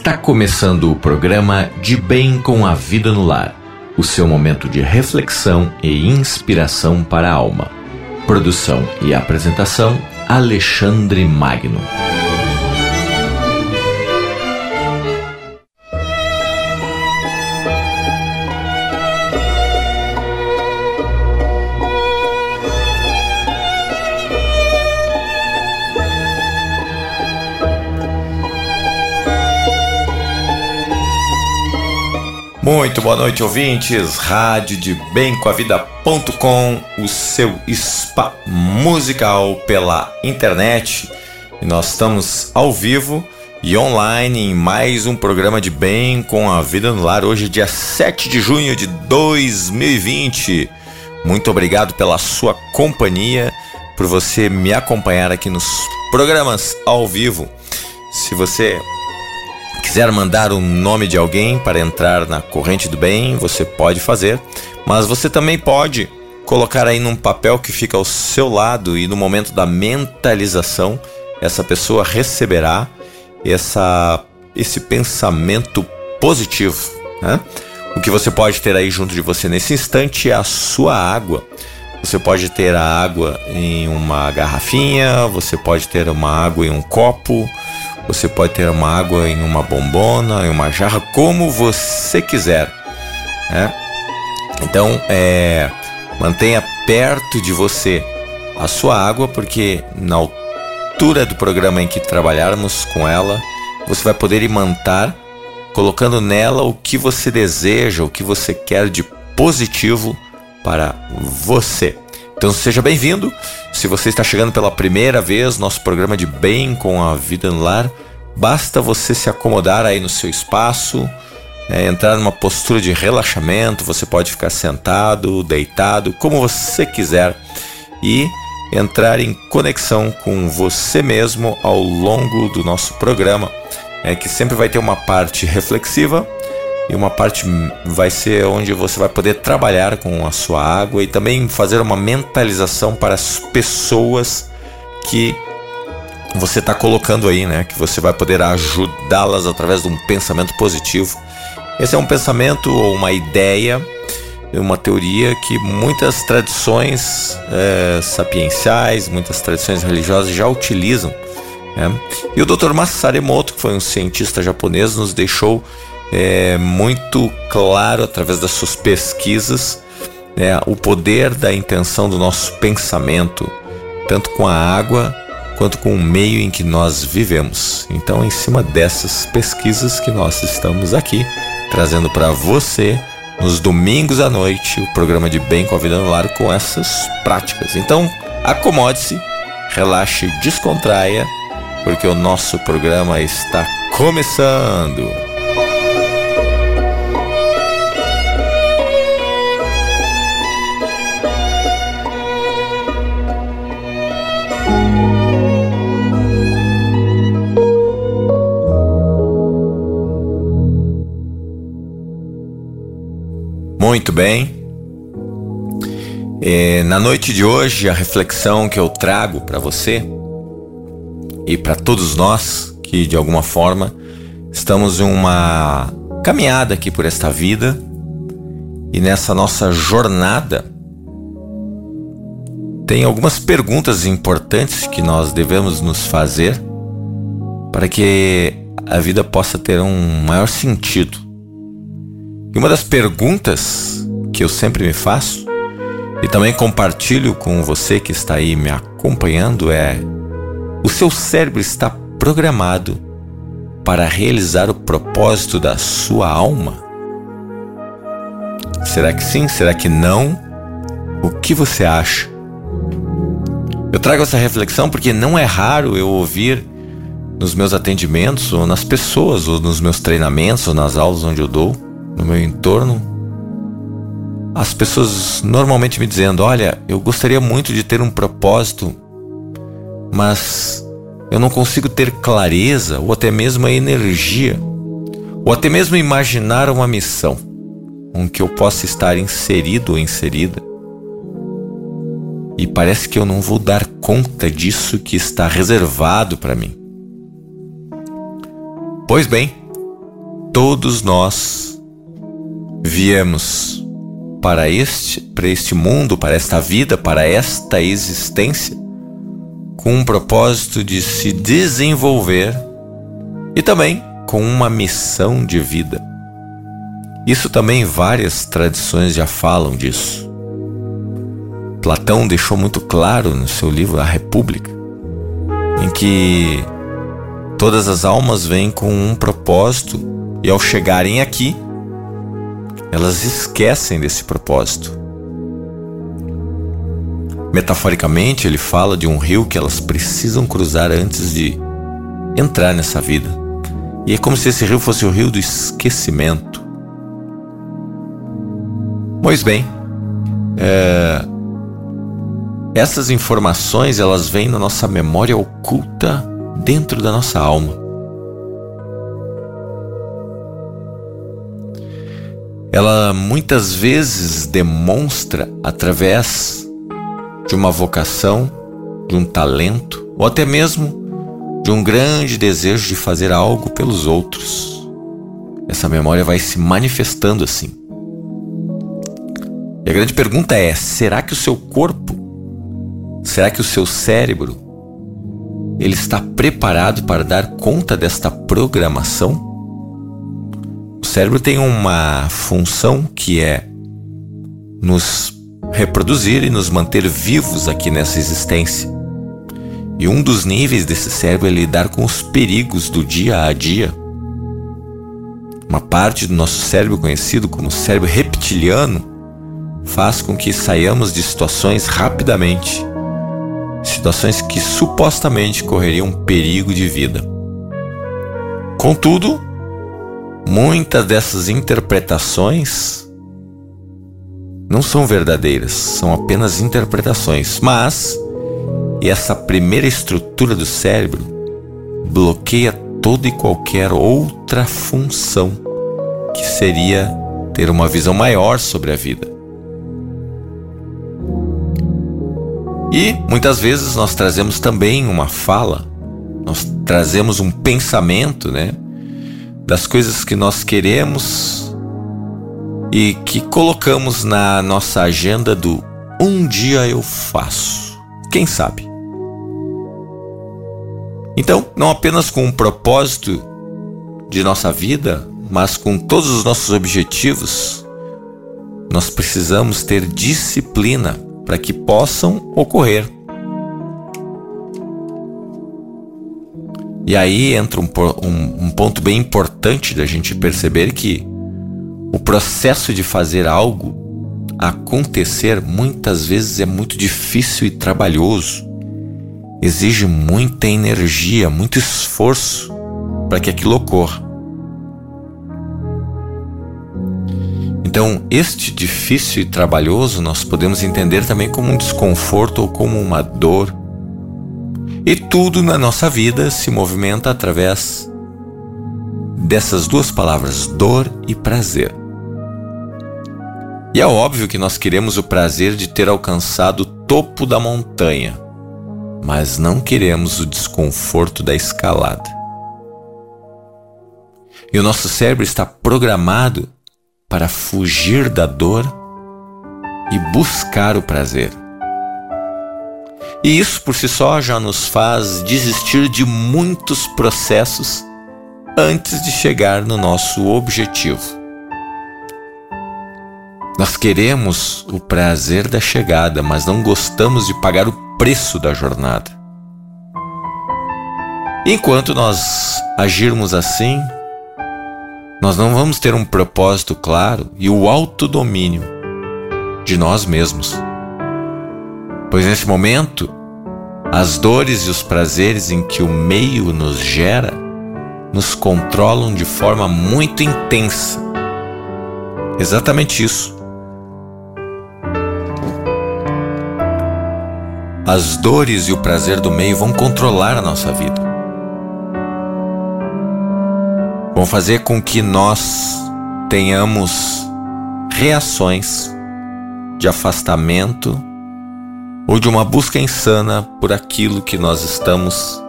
Está começando o programa De Bem com a Vida no Lar, o seu momento de reflexão e inspiração para a alma. Produção e apresentação Alexandre Magno. Muito boa noite, ouvintes. Rádio de Bem com a Vida.com, o seu spa musical pela internet. E nós estamos ao vivo e online em mais um programa de Bem com a Vida no Lar, hoje, dia 7 de junho de 2020. Muito obrigado pela sua companhia, por você me acompanhar aqui nos programas ao vivo. Se você quiser mandar o nome de alguém para entrar na corrente do bem, você pode fazer, mas você também pode colocar aí num papel que fica ao seu lado e no momento da mentalização, essa pessoa receberá essa, esse pensamento positivo. Né? O que você pode ter aí junto de você nesse instante é a sua água. Você pode ter a água em uma garrafinha, você pode ter uma água em um copo, você pode ter uma água em uma bombona, em uma jarra, como você quiser. Né? Então, é, mantenha perto de você a sua água, porque na altura do programa em que trabalharmos com ela, você vai poder imantar, colocando nela o que você deseja, o que você quer de positivo para você. Então seja bem-vindo. Se você está chegando pela primeira vez, nosso programa de bem com a vida no lar, basta você se acomodar aí no seu espaço, é, entrar numa postura de relaxamento. Você pode ficar sentado, deitado, como você quiser e entrar em conexão com você mesmo ao longo do nosso programa, é que sempre vai ter uma parte reflexiva e uma parte vai ser onde você vai poder trabalhar com a sua água e também fazer uma mentalização para as pessoas que você está colocando aí, né? Que você vai poder ajudá-las através de um pensamento positivo. Esse é um pensamento ou uma ideia, uma teoria que muitas tradições é, sapienciais, muitas tradições religiosas já utilizam. Né? E o Dr. Masaru Emoto, que foi um cientista japonês, nos deixou é, muito claro através das suas pesquisas né, o poder da intenção do nosso pensamento, tanto com a água quanto com o meio em que nós vivemos. Então, em cima dessas pesquisas que nós estamos aqui trazendo para você nos domingos à noite o programa de Bem com a Vida no Lar com essas práticas. Então, acomode-se, relaxe, descontraia, porque o nosso programa está começando. Muito bem. E na noite de hoje, a reflexão que eu trago para você e para todos nós que de alguma forma estamos em uma caminhada aqui por esta vida e nessa nossa jornada tem algumas perguntas importantes que nós devemos nos fazer para que a vida possa ter um maior sentido. E uma das perguntas que eu sempre me faço e também compartilho com você que está aí me acompanhando é: o seu cérebro está programado para realizar o propósito da sua alma? Será que sim? Será que não? O que você acha? Eu trago essa reflexão porque não é raro eu ouvir nos meus atendimentos, ou nas pessoas, ou nos meus treinamentos, ou nas aulas onde eu dou, no meu entorno, as pessoas normalmente me dizendo: Olha, eu gostaria muito de ter um propósito, mas eu não consigo ter clareza ou até mesmo a energia, ou até mesmo imaginar uma missão com que eu possa estar inserido ou inserida. E parece que eu não vou dar conta disso que está reservado para mim. Pois bem, todos nós viemos para este, para este mundo, para esta vida, para esta existência, com um propósito de se desenvolver e também com uma missão de vida. Isso também várias tradições já falam disso. Platão deixou muito claro no seu livro A República, em que todas as almas vêm com um propósito e ao chegarem aqui, elas esquecem desse propósito. Metaforicamente, ele fala de um rio que elas precisam cruzar antes de entrar nessa vida. E é como se esse rio fosse o rio do esquecimento. Pois bem, é, essas informações elas vêm na nossa memória oculta dentro da nossa alma. Ela muitas vezes demonstra através de uma vocação, de um talento ou até mesmo de um grande desejo de fazer algo pelos outros. Essa memória vai se manifestando assim. E a grande pergunta é: será que o seu corpo Será que o seu cérebro ele está preparado para dar conta desta programação? Cérebro tem uma função que é nos reproduzir e nos manter vivos aqui nessa existência. E um dos níveis desse cérebro é lidar com os perigos do dia a dia. Uma parte do nosso cérebro, conhecido como cérebro reptiliano, faz com que saiamos de situações rapidamente situações que supostamente correriam perigo de vida. Contudo, muitas dessas interpretações não são verdadeiras, são apenas interpretações, mas essa primeira estrutura do cérebro bloqueia toda e qualquer outra função que seria ter uma visão maior sobre a vida. E muitas vezes nós trazemos também uma fala, nós trazemos um pensamento, né? Das coisas que nós queremos e que colocamos na nossa agenda do um dia eu faço. Quem sabe? Então, não apenas com um propósito de nossa vida, mas com todos os nossos objetivos, nós precisamos ter disciplina para que possam ocorrer. E aí entra um, um, um ponto bem importante da gente perceber que o processo de fazer algo acontecer muitas vezes é muito difícil e trabalhoso. Exige muita energia, muito esforço para que aquilo ocorra. Então, este difícil e trabalhoso nós podemos entender também como um desconforto ou como uma dor. E tudo na nossa vida se movimenta através dessas duas palavras, dor e prazer. E é óbvio que nós queremos o prazer de ter alcançado o topo da montanha, mas não queremos o desconforto da escalada. E o nosso cérebro está programado para fugir da dor e buscar o prazer. E isso por si só já nos faz desistir de muitos processos antes de chegar no nosso objetivo. Nós queremos o prazer da chegada, mas não gostamos de pagar o preço da jornada. Enquanto nós agirmos assim, nós não vamos ter um propósito claro e o autodomínio de nós mesmos. Pois nesse momento, as dores e os prazeres em que o meio nos gera nos controlam de forma muito intensa. Exatamente isso. As dores e o prazer do meio vão controlar a nossa vida. vão fazer com que nós tenhamos reações de afastamento ou de uma busca insana por aquilo que nós estamos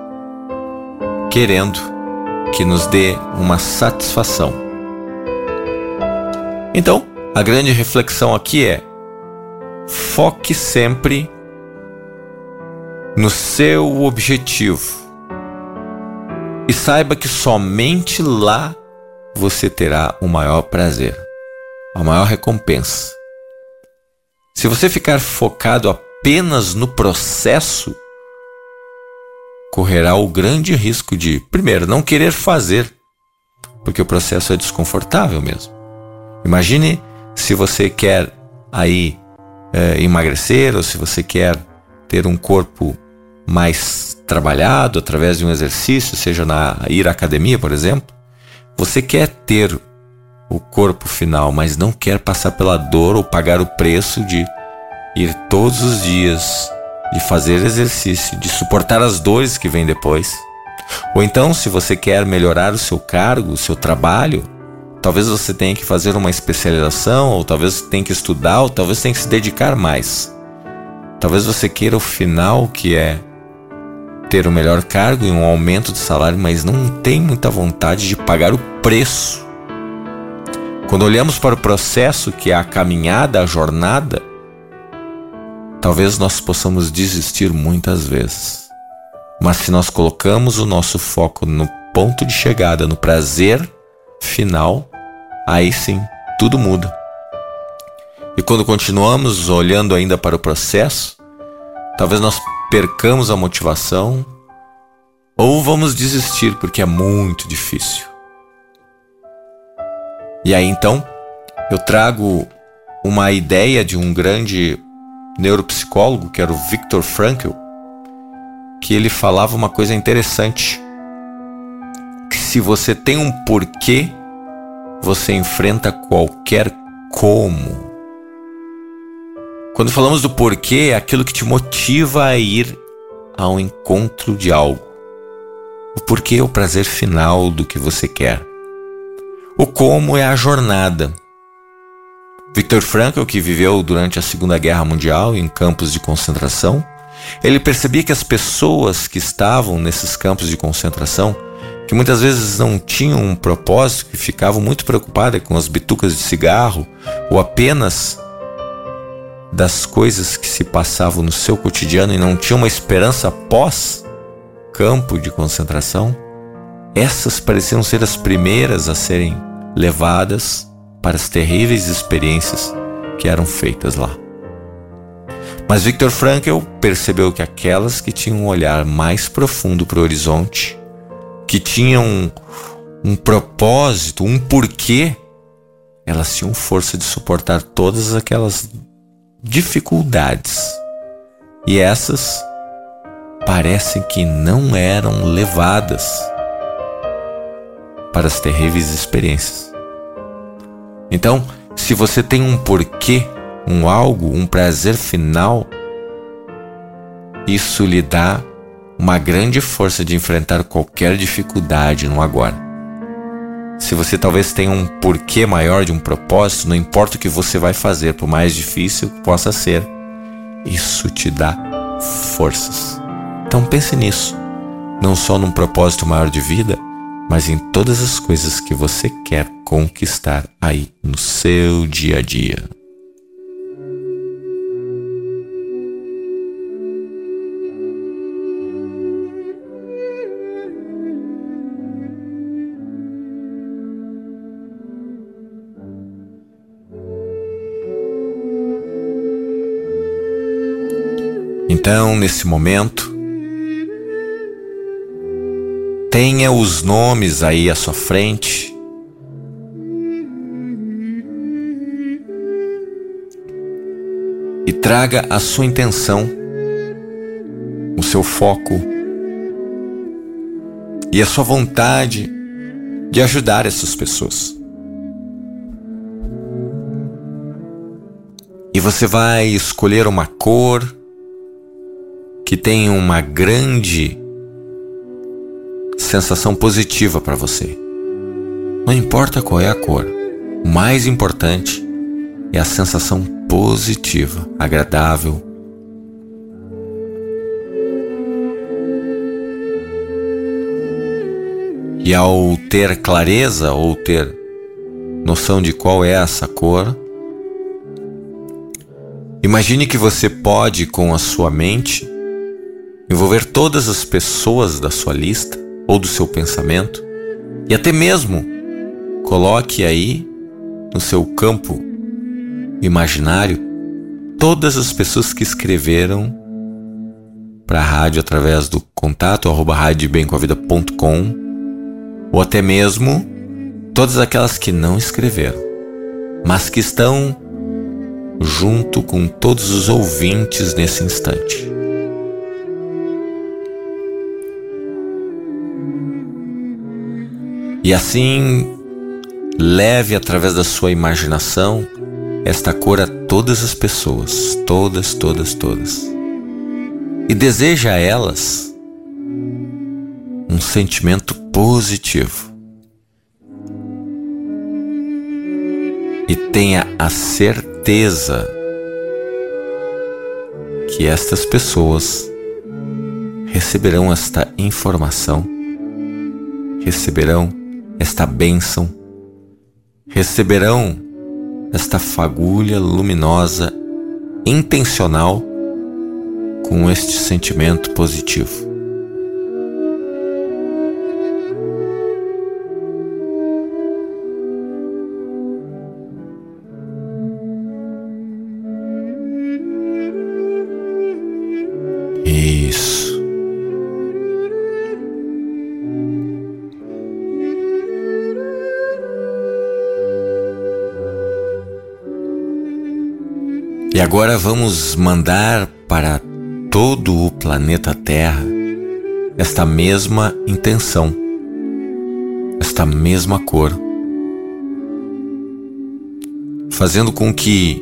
querendo que nos dê uma satisfação. Então, a grande reflexão aqui é: foque sempre no seu objetivo e saiba que somente lá você terá o maior prazer, a maior recompensa. Se você ficar focado apenas no processo, correrá o grande risco de, primeiro, não querer fazer, porque o processo é desconfortável mesmo. Imagine se você quer aí é, emagrecer ou se você quer ter um corpo mais trabalhado através de um exercício, seja na ir à academia, por exemplo. Você quer ter o corpo final, mas não quer passar pela dor ou pagar o preço de ir todos os dias, de fazer exercício, de suportar as dores que vêm depois. Ou então, se você quer melhorar o seu cargo, o seu trabalho, talvez você tenha que fazer uma especialização, ou talvez tenha que estudar, ou talvez tenha que se dedicar mais. Talvez você queira o final que é ter o melhor cargo e um aumento de salário, mas não tem muita vontade de pagar o preço. Quando olhamos para o processo que é a caminhada, a jornada, talvez nós possamos desistir muitas vezes. Mas se nós colocamos o nosso foco no ponto de chegada, no prazer final, aí sim tudo muda. E quando continuamos olhando ainda para o processo, talvez nós percamos a motivação ou vamos desistir porque é muito difícil. E aí então, eu trago uma ideia de um grande neuropsicólogo, que era o Viktor Frankl, que ele falava uma coisa interessante. Que se você tem um porquê, você enfrenta qualquer como. Quando falamos do porquê, é aquilo que te motiva a ir ao encontro de algo. O porquê é o prazer final do que você quer. O como é a jornada. Viktor Frankl, que viveu durante a Segunda Guerra Mundial em campos de concentração, ele percebia que as pessoas que estavam nesses campos de concentração, que muitas vezes não tinham um propósito, que ficavam muito preocupadas com as bitucas de cigarro ou apenas das coisas que se passavam no seu cotidiano e não tinham uma esperança após campo de concentração, essas pareciam ser as primeiras a serem levadas para as terríveis experiências que eram feitas lá. Mas Viktor Frankl percebeu que aquelas que tinham um olhar mais profundo para o horizonte, que tinham um, um propósito, um porquê, elas tinham força de suportar todas aquelas dificuldades. E essas parecem que não eram levadas para as terríveis experiências. Então, se você tem um porquê, um algo, um prazer final, isso lhe dá uma grande força de enfrentar qualquer dificuldade no agora. Se você talvez tenha um porquê maior de um propósito, não importa o que você vai fazer, por mais difícil que possa ser, isso te dá forças. Então pense nisso, não só num propósito maior de vida, mas em todas as coisas que você quer conquistar aí no seu dia a dia. Então, nesse momento, tenha os nomes aí à sua frente. E traga a sua intenção, o seu foco e a sua vontade de ajudar essas pessoas. E você vai escolher uma cor que tenha uma grande sensação positiva para você. Não importa qual é a cor, o mais importante é a sensação positiva, agradável. E ao ter clareza ou ter noção de qual é essa cor. Imagine que você pode, com a sua mente, envolver todas as pessoas da sua lista ou do seu pensamento e até mesmo coloque aí no seu campo imaginário todas as pessoas que escreveram para a rádio através do contato arroba radiobemcomavida.com ou até mesmo todas aquelas que não escreveram, mas que estão junto com todos os ouvintes nesse instante. E assim, leve através da sua imaginação esta cor a todas as pessoas, todas, todas, todas. E deseja a elas um sentimento positivo. E tenha a certeza que estas pessoas receberão esta informação, receberão esta bênção, receberão esta fagulha luminosa intencional com este sentimento positivo. Agora vamos mandar para todo o planeta Terra esta mesma intenção, esta mesma cor, fazendo com que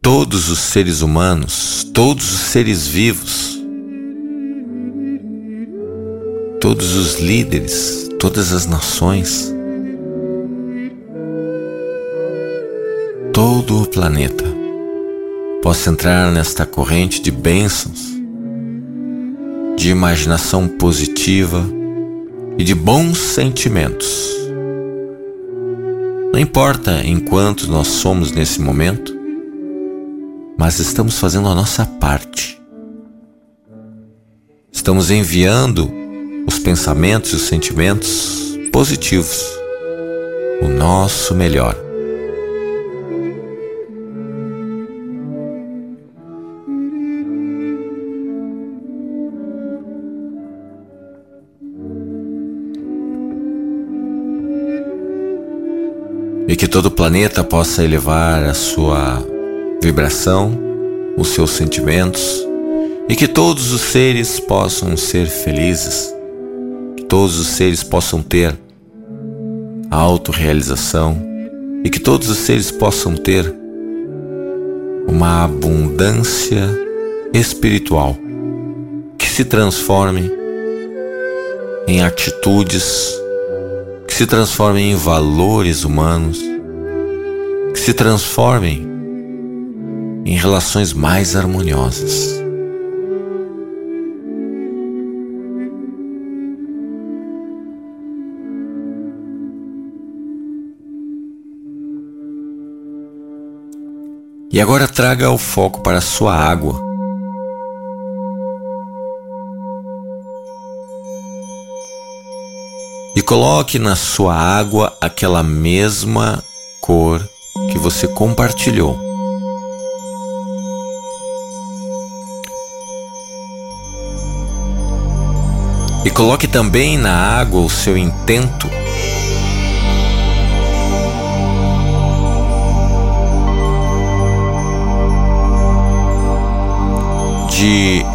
todos os seres humanos, todos os seres vivos, todos os líderes, todas as nações, todo o planeta possa entrar nesta corrente de bênçãos, de imaginação positiva e de bons sentimentos. Não importa em quanto nós somos nesse momento, mas estamos fazendo a nossa parte. Estamos enviando os pensamentos e os sentimentos positivos, o nosso melhor. E que todo o planeta possa elevar a sua vibração, os seus sentimentos e que todos os seres possam ser felizes, que todos os seres possam ter a autorrealização e que todos os seres possam ter uma abundância espiritual que se transforme em atitudes se transformem em valores humanos, que se transformem em relações mais harmoniosas. E agora traga o foco para a sua água. Coloque na sua água aquela mesma cor que você compartilhou. E coloque também na água o seu intento de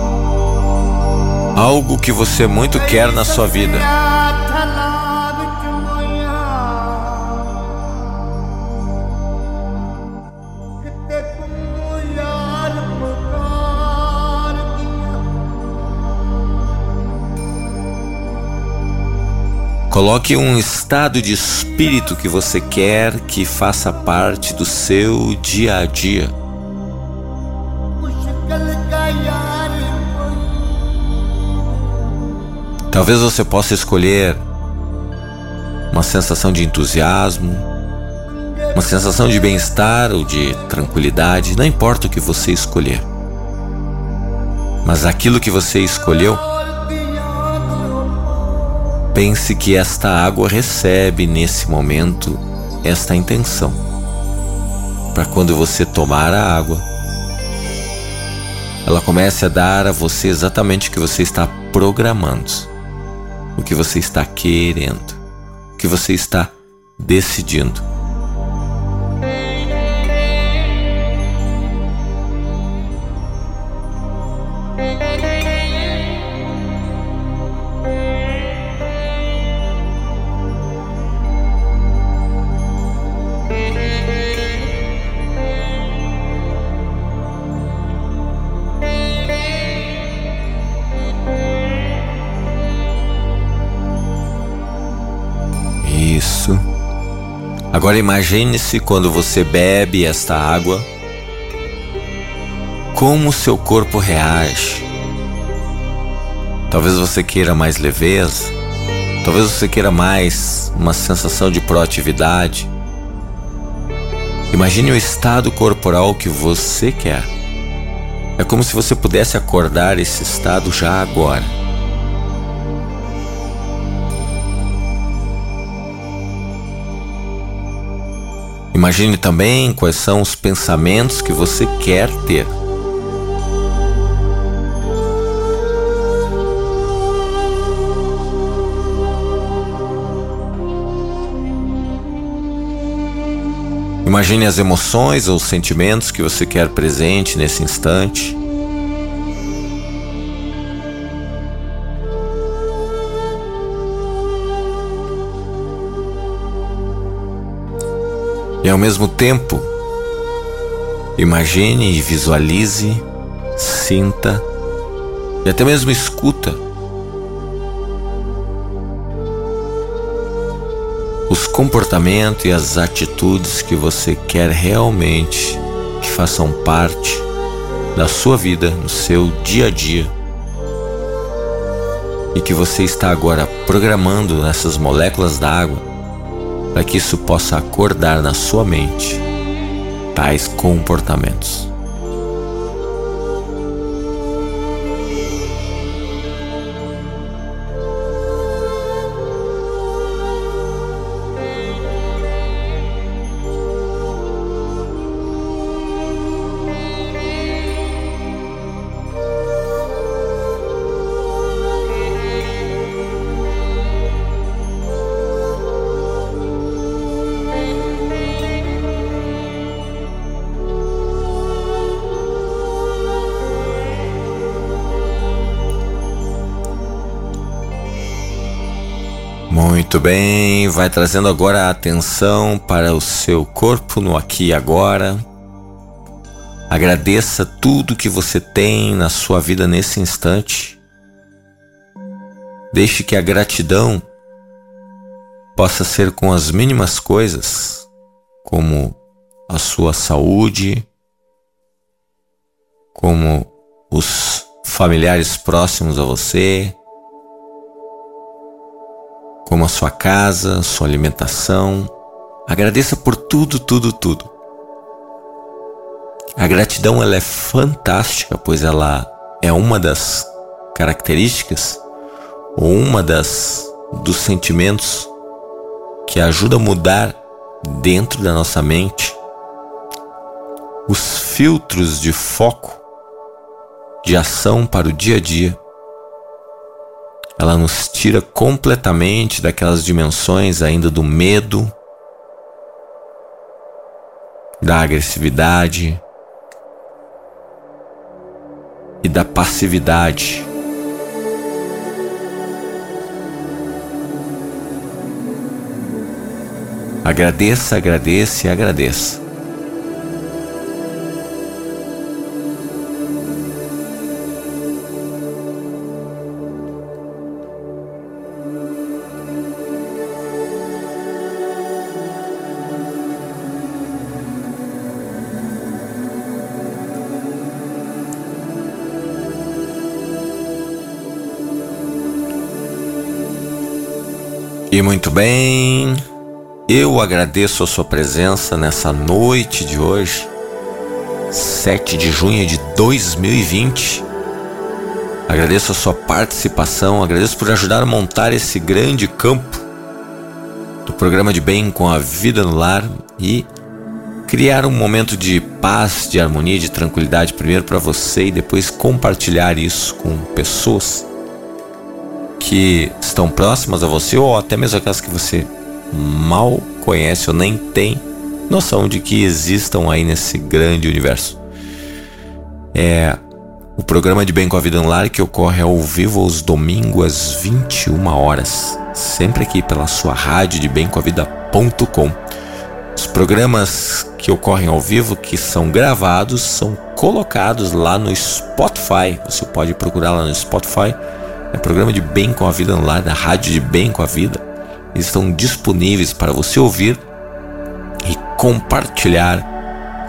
algo que você muito quer na sua vida. Coloque um estado de espírito que você quer que faça parte do seu dia a dia. Talvez você possa escolher uma sensação de entusiasmo, uma sensação de bem-estar ou de tranquilidade, não importa o que você escolher. Mas aquilo que você escolheu, pense que esta água recebe nesse momento esta intenção. Para quando você tomar a água, ela comece a dar a você exatamente o que você está programando, o que você está querendo, o que você está decidindo. Agora imagine-se quando você bebe esta água, como seu corpo reage. Talvez você queira mais leveza, talvez você queira mais uma sensação de proatividade. Imagine o estado corporal que você quer. É como se você pudesse acordar esse estado já agora. Imagine também quais são os pensamentos que você quer ter. Imagine as emoções ou sentimentos que você quer presente nesse instante. Ao mesmo tempo, imagine e visualize, sinta e até mesmo escuta os comportamentos e as atitudes que você quer realmente que façam parte da sua vida, no seu dia a dia. E que você está agora programando nessas moléculas d'água para que isso possa acordar na sua mente tais comportamentos. Muito bem, vai trazendo agora a atenção para o seu corpo no aqui e agora. Agradeça tudo que você tem na sua vida nesse instante. Deixe que a gratidão possa ser com as mínimas coisas, como a sua saúde, como os familiares próximos a você, como a sua casa, sua alimentação. Agradeça por tudo, tudo, tudo. A gratidão ela é fantástica, pois ela é uma das características ou uma das dos sentimentos que ajuda a mudar dentro da nossa mente os filtros de foco de ação para o dia a dia ela nos tira completamente daquelas dimensões ainda do medo, da agressividade e da passividade. Agradeça, agradeça e agradeça. E muito bem, eu agradeço a sua presença nessa noite de hoje, 7 de junho de 2020. Agradeço a sua participação, agradeço por ajudar a montar esse grande campo do programa de bem com a vida no lar e criar um momento de paz, de harmonia, de tranquilidade primeiro para você e depois compartilhar isso com pessoas que estão próximas a você ou até mesmo aquelas que você mal conhece ou nem tem noção de que existam aí nesse grande universo. É o programa de Bem com a Vida no Lar que ocorre ao vivo aos domingos às 21 horas, sempre aqui pela sua rádio de bem com a vida.com. Os programas que ocorrem ao vivo, que são gravados, são colocados lá no Spotify. Você pode procurar lá no Spotify é programa de Bem com a Vida no lar, da Rádio de Bem com a Vida. Eles estão disponíveis para você ouvir e compartilhar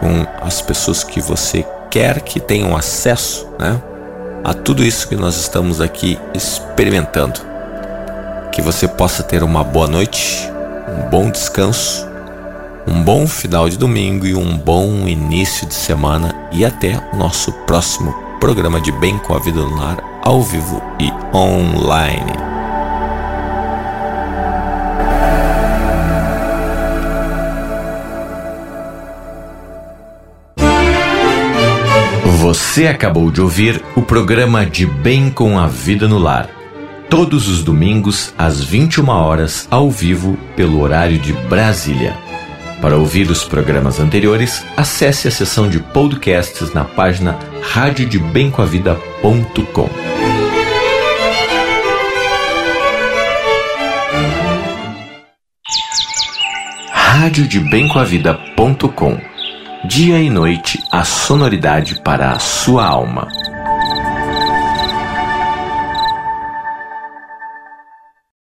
com as pessoas que você quer que tenham acesso né, a tudo isso que nós estamos aqui experimentando. Que você possa ter uma boa noite, um bom descanso, um bom final de domingo e um bom início de semana e até o nosso próximo programa de Bem com a Vida no Lar ao vivo e online. Você acabou de ouvir o programa de Bem com a Vida no Lar. Todos os domingos, às 21 horas, ao vivo, pelo horário de Brasília. Para ouvir os programas anteriores, acesse a seção de podcasts na página radiodebemcoavida.com. radiodebemcoavida.com Dia e noite a sonoridade para a sua alma.